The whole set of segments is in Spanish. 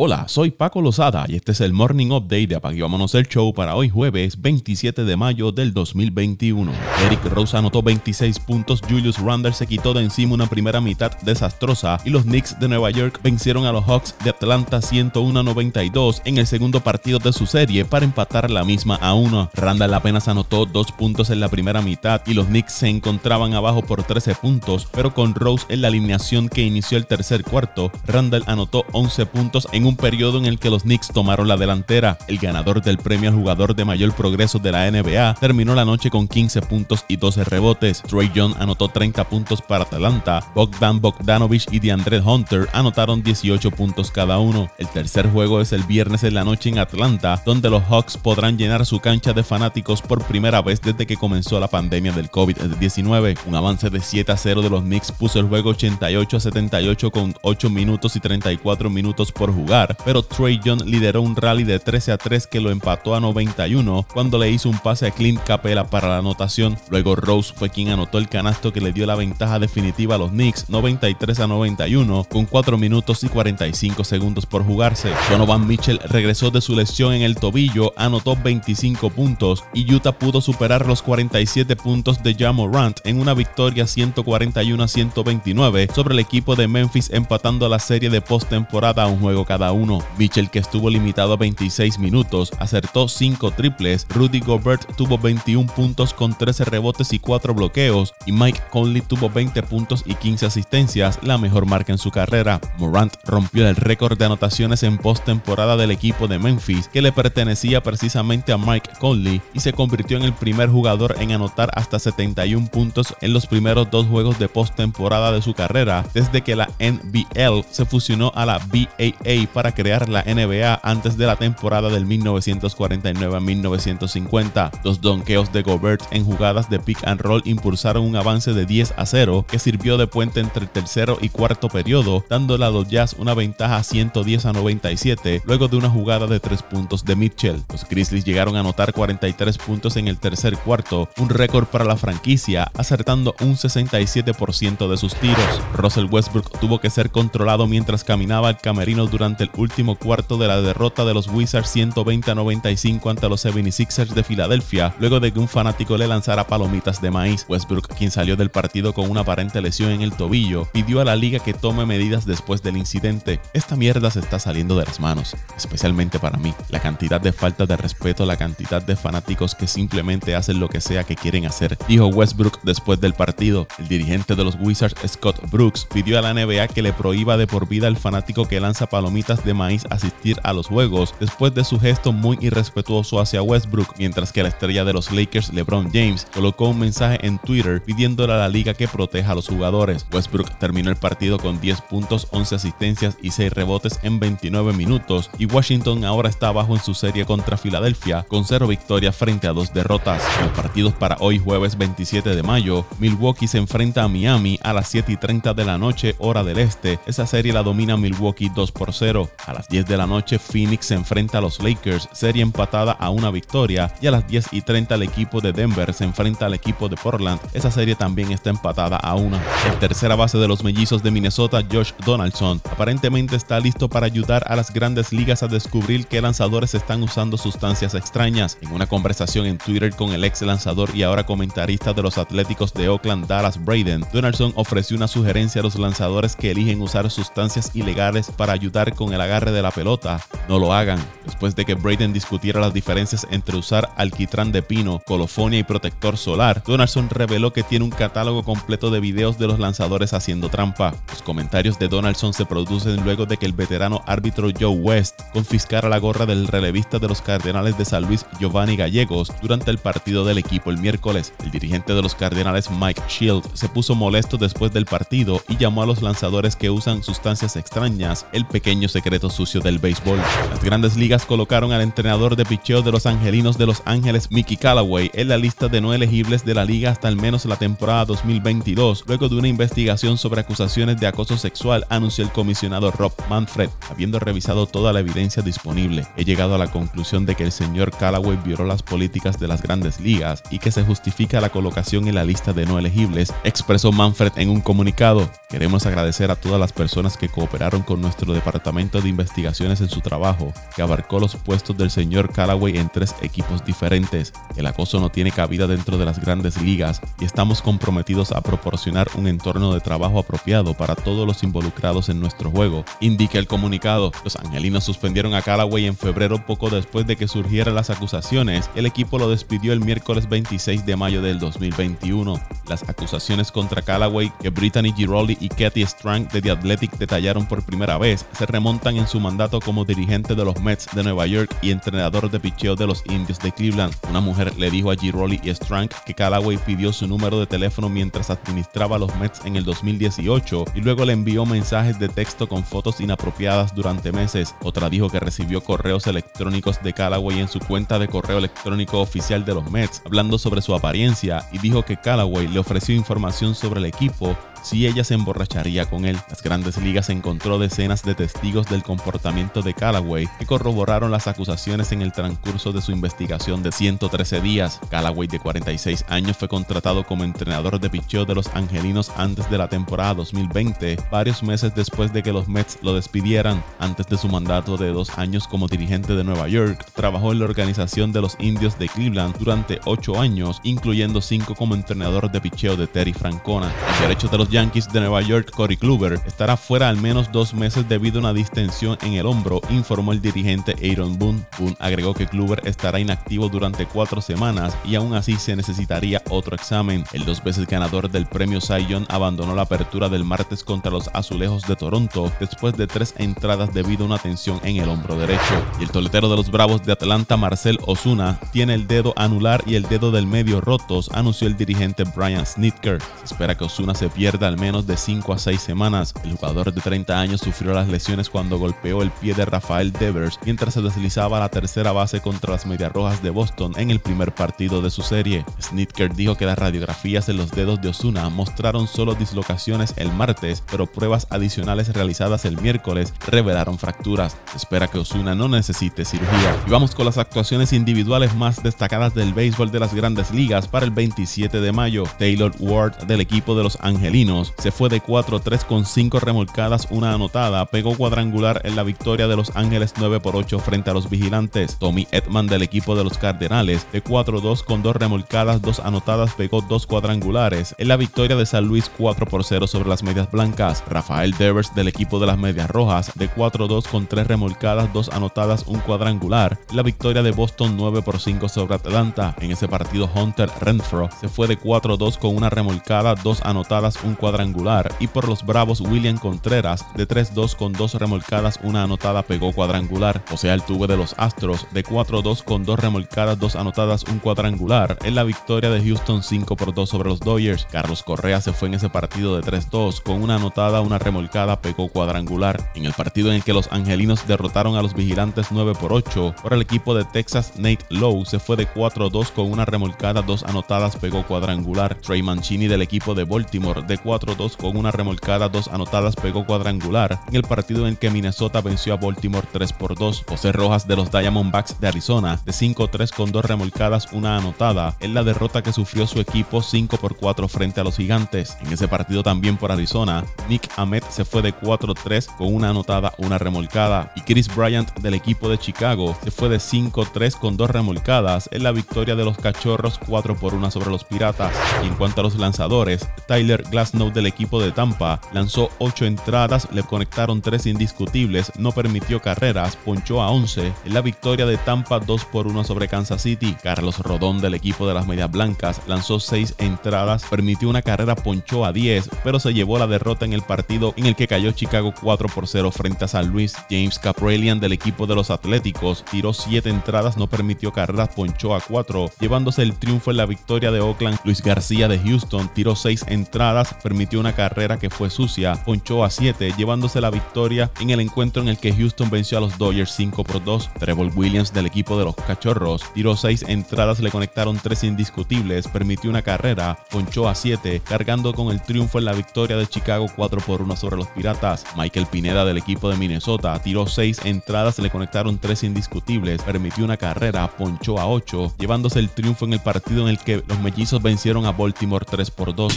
Hola, soy Paco Lozada y este es el Morning Update de Apague Vámonos el Show para hoy jueves 27 de mayo del 2021. Eric Rose anotó 26 puntos, Julius Randle se quitó de encima una primera mitad desastrosa y los Knicks de Nueva York vencieron a los Hawks de Atlanta 101-92 en el segundo partido de su serie para empatar la misma a uno. Randall apenas anotó dos puntos en la primera mitad y los Knicks se encontraban abajo por 13 puntos, pero con Rose en la alineación que inició el tercer cuarto, Randall anotó 11 puntos en periodo en el que los Knicks tomaron la delantera. El ganador del premio al jugador de mayor progreso de la NBA terminó la noche con 15 puntos y 12 rebotes. Trey Young anotó 30 puntos para Atlanta. Bogdan Bogdanovich y DeAndre Hunter anotaron 18 puntos cada uno. El tercer juego es el viernes en la noche en Atlanta, donde los Hawks podrán llenar su cancha de fanáticos por primera vez desde que comenzó la pandemia del COVID-19. Un avance de 7 a 0 de los Knicks puso el juego 88 a 78 con 8 minutos y 34 minutos por jugar pero Trey Young lideró un rally de 13 a 3 que lo empató a 91 cuando le hizo un pase a Clint Capela para la anotación. Luego Rose fue quien anotó el canasto que le dio la ventaja definitiva a los Knicks 93 a 91 con 4 minutos y 45 segundos por jugarse. Donovan Mitchell regresó de su lesión en el tobillo, anotó 25 puntos y Utah pudo superar los 47 puntos de Jamorant en una victoria 141 a 129 sobre el equipo de Memphis empatando la serie de postemporada a un juego cada uno. Mitchell, que estuvo limitado a 26 minutos, acertó 5 triples. Rudy Gobert tuvo 21 puntos con 13 rebotes y 4 bloqueos. Y Mike Conley tuvo 20 puntos y 15 asistencias, la mejor marca en su carrera. Morant rompió el récord de anotaciones en postemporada del equipo de Memphis, que le pertenecía precisamente a Mike Conley, y se convirtió en el primer jugador en anotar hasta 71 puntos en los primeros dos juegos de postemporada de su carrera, desde que la NBL se fusionó a la BAA para crear la NBA antes de la temporada del 1949 a 1950. Los donkeos de Gobert en jugadas de pick and roll impulsaron un avance de 10 a 0 que sirvió de puente entre el tercero y cuarto periodo, dándole a los Jazz una ventaja 110 a 97 luego de una jugada de 3 puntos de Mitchell. Los Grizzlies llegaron a anotar 43 puntos en el tercer cuarto, un récord para la franquicia, acertando un 67% de sus tiros. Russell Westbrook tuvo que ser controlado mientras caminaba al camerino durante el último cuarto de la derrota de los Wizards 120 a 95 ante los 76ers de Filadelfia, luego de que un fanático le lanzara palomitas de maíz. Westbrook, quien salió del partido con una aparente lesión en el tobillo, pidió a la liga que tome medidas después del incidente. Esta mierda se está saliendo de las manos, especialmente para mí. La cantidad de falta de respeto, la cantidad de fanáticos que simplemente hacen lo que sea que quieren hacer, dijo Westbrook después del partido. El dirigente de los Wizards, Scott Brooks, pidió a la NBA que le prohíba de por vida al fanático que lanza palomitas de maíz asistir a los juegos después de su gesto muy irrespetuoso hacia Westbrook, mientras que la estrella de los Lakers, LeBron James, colocó un mensaje en Twitter pidiéndole a la liga que proteja a los jugadores. Westbrook terminó el partido con 10 puntos, 11 asistencias y 6 rebotes en 29 minutos y Washington ahora está abajo en su serie contra Filadelfia con 0 victorias frente a 2 derrotas. Los partidos para hoy jueves 27 de mayo, Milwaukee se enfrenta a Miami a las 7 y 30 de la noche hora del este. Esa serie la domina Milwaukee 2 por 0 a las 10 de la noche, Phoenix se enfrenta a los Lakers, serie empatada a una victoria. Y a las 10 y 30, el equipo de Denver se enfrenta al equipo de Portland. Esa serie también está empatada a una. El tercera base de los mellizos de Minnesota, Josh Donaldson, aparentemente está listo para ayudar a las grandes ligas a descubrir qué lanzadores están usando sustancias extrañas. En una conversación en Twitter con el ex lanzador y ahora comentarista de los Atléticos de Oakland, Dallas Braden, Donaldson ofreció una sugerencia a los lanzadores que eligen usar sustancias ilegales para ayudar con el agarre de la pelota, no lo hagan. Después de que Braden discutiera las diferencias entre usar alquitrán de pino, colofonia y protector solar, Donaldson reveló que tiene un catálogo completo de videos de los lanzadores haciendo trampa. Los comentarios de Donaldson se producen luego de que el veterano árbitro Joe West confiscara la gorra del relevista de los Cardenales de San Luis Giovanni Gallegos durante el partido del equipo el miércoles. El dirigente de los Cardenales Mike Shield se puso molesto después del partido y llamó a los lanzadores que usan sustancias extrañas el pequeño secreto sucio del béisbol. Las grandes ligas colocaron al entrenador de picheo de los Angelinos de Los Ángeles, Mickey Callaway, en la lista de no elegibles de la liga hasta al menos la temporada 2022, luego de una investigación sobre acusaciones de acoso sexual, anunció el comisionado Rob Manfred. Habiendo revisado toda la evidencia disponible, he llegado a la conclusión de que el señor Callaway violó las políticas de las grandes ligas y que se justifica la colocación en la lista de no elegibles, expresó Manfred en un comunicado. Queremos agradecer a todas las personas que cooperaron con nuestro departamento departamento de investigaciones en su trabajo, que abarcó los puestos del señor Callaway en tres equipos diferentes. El acoso no tiene cabida dentro de las grandes ligas y estamos comprometidos a proporcionar un entorno de trabajo apropiado para todos los involucrados en nuestro juego, indica el comunicado. Los angelinos suspendieron a Callaway en febrero poco después de que surgieran las acusaciones. El equipo lo despidió el miércoles 26 de mayo del 2021. Las acusaciones contra Callaway que Brittany Giroldi y Katy Strang de The Athletic detallaron por primera vez se remontan en su mandato como dirigente de los Mets de Nueva York y entrenador de picheo de los Indios de Cleveland. Una mujer le dijo a Giroldi y Strang que Callaway pidió su número de teléfono mientras administraba los Mets en el 2018 y luego le envió mensajes de texto con fotos inapropiadas durante meses. Otra dijo que recibió correos electrónicos de Callaway en su cuenta de correo electrónico oficial de los Mets, hablando sobre su apariencia y dijo que Callaway le ofreció información sobre el equipo si ella se emborracharía con él. Las grandes ligas encontró decenas de testigos del comportamiento de Callaway que corroboraron las acusaciones en el transcurso de su investigación de 113 días. Callaway de 46 años fue contratado como entrenador de picheo de los Angelinos antes de la temporada 2020, varios meses después de que los Mets lo despidieran. Antes de su mandato de dos años como dirigente de Nueva York, trabajó en la organización de los Indios de Cleveland durante ocho años, incluyendo cinco como entrenador de picheo de Terry Francona. Los derechos de los Yankees de Nueva York, Corey Kluber, estará fuera al menos dos meses debido a una distensión en el hombro, informó el dirigente Aaron Boone. Boone agregó que Kluber estará inactivo durante cuatro semanas y aún así se necesitaría otro examen. El dos veces ganador del premio Cy Young abandonó la apertura del martes contra los Azulejos de Toronto después de tres entradas debido a una tensión en el hombro derecho. Y el toletero de los Bravos de Atlanta, Marcel Osuna, tiene el dedo anular y el dedo del medio rotos, anunció el dirigente Brian Snitker. Espera que Osuna se pierda al menos de 5 a 6 semanas. El jugador de 30 años sufrió las lesiones cuando golpeó el pie de Rafael Devers mientras se deslizaba a la tercera base contra las Medias Rojas de Boston en el primer partido de su serie. Snitker dijo que las radiografías en los dedos de Osuna mostraron solo dislocaciones el martes, pero pruebas adicionales realizadas el miércoles revelaron fracturas. Espera que Osuna no necesite cirugía. Y vamos con las actuaciones individuales más destacadas del béisbol de las grandes ligas para el 27 de mayo. Taylor Ward del equipo de los Angelinos se fue de 4-3 con 5 remolcadas, una anotada, pegó cuadrangular en la victoria de Los Ángeles 9 por 8 frente a los vigilantes. Tommy Edman del equipo de los Cardenales de 4-2 con 2 remolcadas, 2 anotadas, pegó 2 cuadrangulares en la victoria de San Luis 4 por 0 sobre las Medias Blancas. Rafael Devers del equipo de las Medias Rojas de 4-2 con 3 remolcadas, 2 anotadas, un cuadrangular en la victoria de Boston 9 por 5 sobre Atlanta. En ese partido Hunter Renfro se fue de 4-2 con una remolcada, 2 anotadas, un cuadrangular y por los Bravos William Contreras de 3-2 con dos remolcadas, una anotada pegó cuadrangular. O sea, el tuve de los Astros de 4-2 con dos remolcadas, dos anotadas, un cuadrangular en la victoria de Houston 5 por 2 sobre los Dodgers. Carlos Correa se fue en ese partido de 3-2 con una anotada, una remolcada, pegó cuadrangular. En el partido en el que los angelinos derrotaron a los vigilantes 9 por 8 por el equipo de Texas, Nate Lowe se fue de 4-2 con una remolcada, dos anotadas, pegó cuadrangular. Trey Mancini del equipo de Baltimore de 4-2 con una remolcada, dos anotadas, pegó cuadrangular en el partido en que Minnesota venció a Baltimore 3 por 2. José Rojas de los Diamondbacks de Arizona de 5-3 con dos remolcadas, una anotada en la derrota que sufrió su equipo 5 por 4 frente a los Gigantes. En ese partido también por Arizona, Nick Ahmed se fue de 4-3 con una anotada, una remolcada y Chris Bryant del equipo de Chicago se fue de 5-3 con dos remolcadas en la victoria de los Cachorros 4 por 1 sobre los Piratas. Y en cuanto a los lanzadores, Tyler Del equipo de Tampa. Lanzó 8 entradas, le conectaron 3 indiscutibles, no permitió carreras, ponchó a 11 en la victoria de Tampa 2 por 1 sobre Kansas City. Carlos Rodón del equipo de las Medias Blancas lanzó 6 entradas, permitió una carrera, ponchó a 10, pero se llevó la derrota en el partido en el que cayó Chicago 4 por 0 frente a San Luis. James Caprelian del equipo de los Atléticos tiró 7 entradas, no permitió carreras, ponchó a 4, llevándose el triunfo en la victoria de Oakland. Luis García de Houston tiró 6 entradas, permitió una carrera que fue sucia, ponchó a 7, llevándose la victoria en el encuentro en el que Houston venció a los Dodgers 5 por 2. Trevor Williams del equipo de los Cachorros tiró 6 entradas, le conectaron 3 indiscutibles, permitió una carrera, ponchó a 7, cargando con el triunfo en la victoria de Chicago 4 por 1 sobre los Piratas. Michael Pineda del equipo de Minnesota tiró 6 entradas, le conectaron 3 indiscutibles, permitió una carrera, ponchó a 8, llevándose el triunfo en el partido en el que los mellizos vencieron a Baltimore 3 por 2.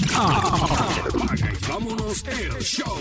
Vámonos el show.